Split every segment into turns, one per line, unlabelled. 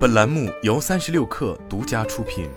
本栏目由三十六氪独家出品。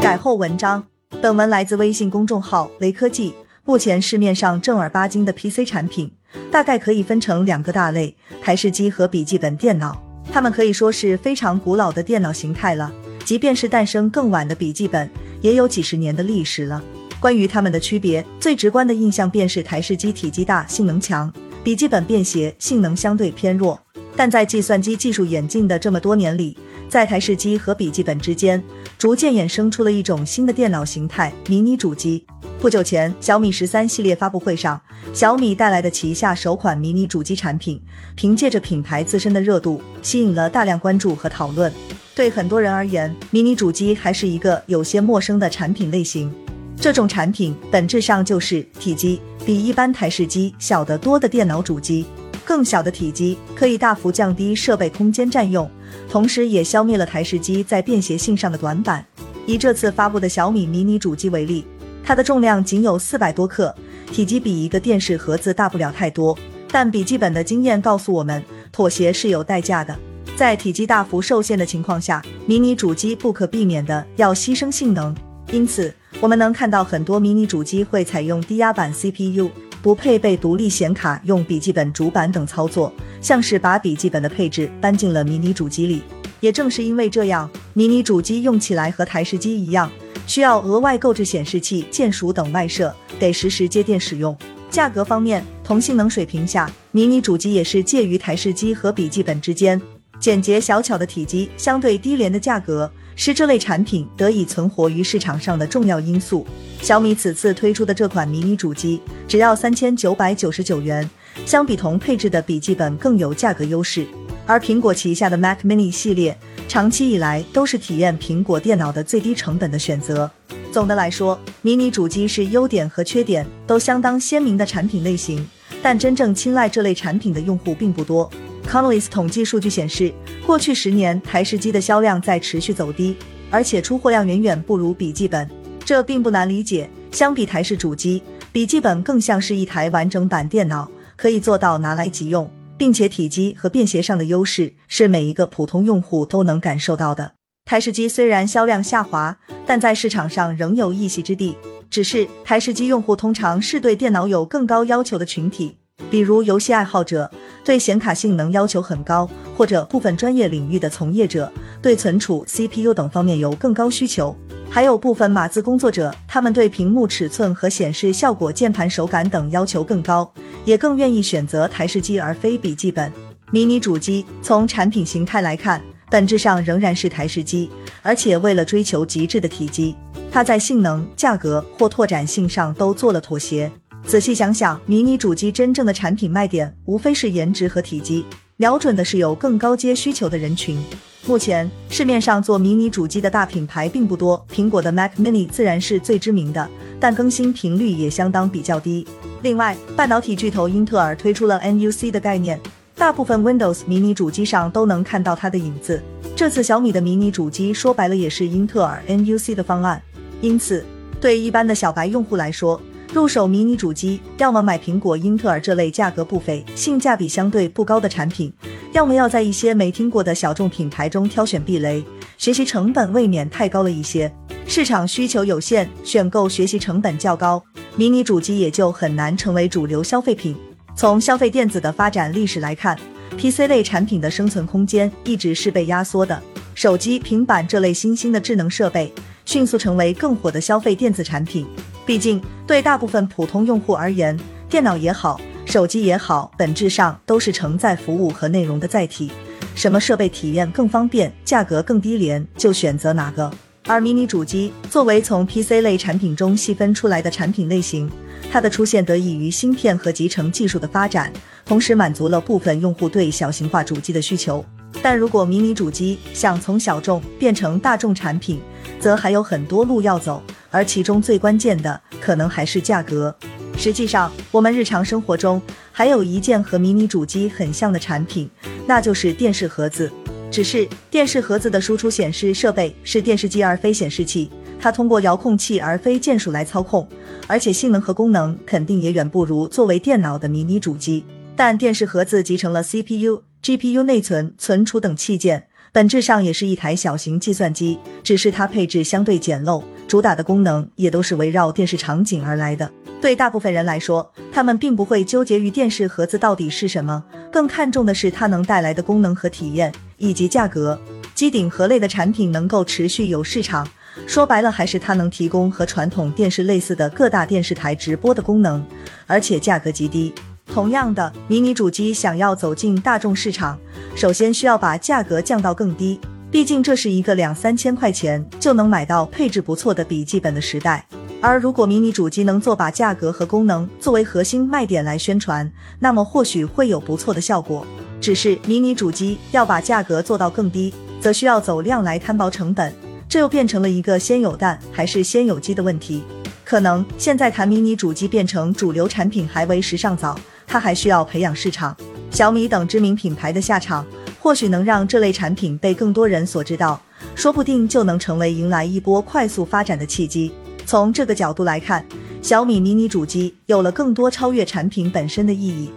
改后文章，本文来自微信公众号雷科技。目前市面上正儿八经的 PC 产品，大概可以分成两个大类：台式机和笔记本电脑。它们可以说是非常古老的电脑形态了，即便是诞生更晚的笔记本，也有几十年的历史了。关于它们的区别，最直观的印象便是台式机体积大、性能强，笔记本便携、性能相对偏弱。但在计算机技术演进的这么多年里，在台式机和笔记本之间，逐渐衍生出了一种新的电脑形态——迷你主机。不久前，小米十三系列发布会上，小米带来的旗下首款迷你主机产品，凭借着品牌自身的热度，吸引了大量关注和讨论。对很多人而言，迷你主机还是一个有些陌生的产品类型。这种产品本质上就是体积比一般台式机小得多的电脑主机。更小的体积可以大幅降低设备空间占用，同时也消灭了台式机在便携性上的短板。以这次发布的小米迷你主机为例，它的重量仅有四百多克，体积比一个电视盒子大不了太多。但笔记本的经验告诉我们，妥协是有代价的。在体积大幅受限的情况下，迷你主机不可避免的要牺牲性能，因此。我们能看到很多迷你主机会采用低压版 CPU，不配备独立显卡，用笔记本主板等操作，像是把笔记本的配置搬进了迷你主机里。也正是因为这样，迷你主机用起来和台式机一样，需要额外购置显示器、键鼠等外设，得实时接电使用。价格方面，同性能水平下，迷你主机也是介于台式机和笔记本之间，简洁小巧的体积，相对低廉的价格。是这类产品得以存活于市场上的重要因素。小米此次推出的这款迷你主机只要三千九百九十九元，相比同配置的笔记本更有价格优势。而苹果旗下的 Mac Mini 系列长期以来都是体验苹果电脑的最低成本的选择。总的来说，迷你主机是优点和缺点都相当鲜明的产品类型，但真正青睐这类产品的用户并不多。C o n l y s 统计数据显示，过去十年台式机的销量在持续走低，而且出货量远远不如笔记本。这并不难理解，相比台式主机，笔记本更像是一台完整版电脑，可以做到拿来即用，并且体积和便携上的优势是每一个普通用户都能感受到的。台式机虽然销量下滑，但在市场上仍有一席之地。只是台式机用户通常是对电脑有更高要求的群体。比如游戏爱好者对显卡性能要求很高，或者部分专业领域的从业者对存储、CPU 等方面有更高需求，还有部分码字工作者，他们对屏幕尺寸和显示效果、键盘手感等要求更高，也更愿意选择台式机而非笔记本。迷你主机从产品形态来看，本质上仍然是台式机，而且为了追求极致的体积，它在性能、价格或拓展性上都做了妥协。仔细想想，迷你主机真正的产品卖点无非是颜值和体积，瞄准的是有更高阶需求的人群。目前市面上做迷你主机的大品牌并不多，苹果的 Mac Mini 自然是最知名的，但更新频率也相当比较低。另外，半导体巨头英特尔推出了 NUC 的概念，大部分 Windows 迷你主机上都能看到它的影子。这次小米的迷你主机说白了也是英特尔 NUC 的方案，因此对一般的小白用户来说。入手迷你主机，要么买苹果、英特尔这类价格不菲、性价比相对不高的产品，要么要在一些没听过的小众品牌中挑选避雷，学习成本未免太高了一些。市场需求有限，选购学习成本较高，迷你主机也就很难成为主流消费品。从消费电子的发展历史来看，PC 类产品的生存空间一直是被压缩的，手机、平板这类新兴的智能设备迅速成为更火的消费电子产品。毕竟，对大部分普通用户而言，电脑也好，手机也好，本质上都是承载服务和内容的载体。什么设备体验更方便，价格更低廉，就选择哪个。而迷你主机作为从 PC 类产品中细分出来的产品类型，它的出现得益于芯片和集成技术的发展，同时满足了部分用户对小型化主机的需求。但如果迷你主机想从小众变成大众产品，则还有很多路要走。而其中最关键的，可能还是价格。实际上，我们日常生活中还有一件和迷你主机很像的产品，那就是电视盒子。只是电视盒子的输出显示设备是电视机而非显示器，它通过遥控器而非键鼠来操控，而且性能和功能肯定也远不如作为电脑的迷你主机。但电视盒子集成了 CPU、GPU、内存、存储等器件，本质上也是一台小型计算机，只是它配置相对简陋，主打的功能也都是围绕电视场景而来的。对大部分人来说，他们并不会纠结于电视盒子到底是什么，更看重的是它能带来的功能和体验，以及价格。机顶盒类的产品能够持续有市场，说白了还是它能提供和传统电视类似的各大电视台直播的功能，而且价格极低。同样的，迷你主机想要走进大众市场，首先需要把价格降到更低。毕竟这是一个两三千块钱就能买到配置不错的笔记本的时代。而如果迷你主机能做把价格和功能作为核心卖点来宣传，那么或许会有不错的效果。只是迷你主机要把价格做到更低，则需要走量来摊薄成本，这又变成了一个先有蛋还是先有鸡的问题。可能现在谈迷你主机变成主流产品还为时尚早。它还需要培养市场，小米等知名品牌的下场，或许能让这类产品被更多人所知道，说不定就能成为迎来一波快速发展的契机。从这个角度来看，小米迷你主机有了更多超越产品本身的意义。